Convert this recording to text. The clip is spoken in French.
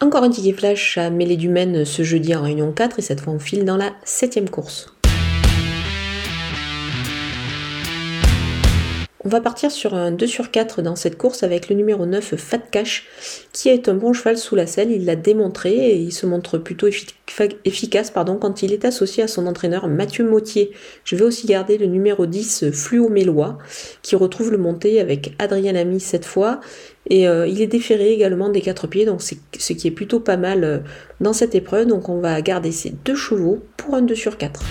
Encore un ticket flash à mêler du Maine ce jeudi en réunion 4 et cette fois on file dans la septième course. On va partir sur un 2 sur 4 dans cette course avec le numéro 9 Fat Cash qui est un bon cheval sous la selle, il l'a démontré et il se montre plutôt efficace quand il est associé à son entraîneur Mathieu Mautier. Je vais aussi garder le numéro 10 Fluo Mélois qui retrouve le monté avec Adrien Ami cette fois et euh, il est déféré également des quatre pieds donc c'est ce qui est plutôt pas mal euh, dans cette épreuve donc on va garder ces deux chevaux pour un 2 sur 4.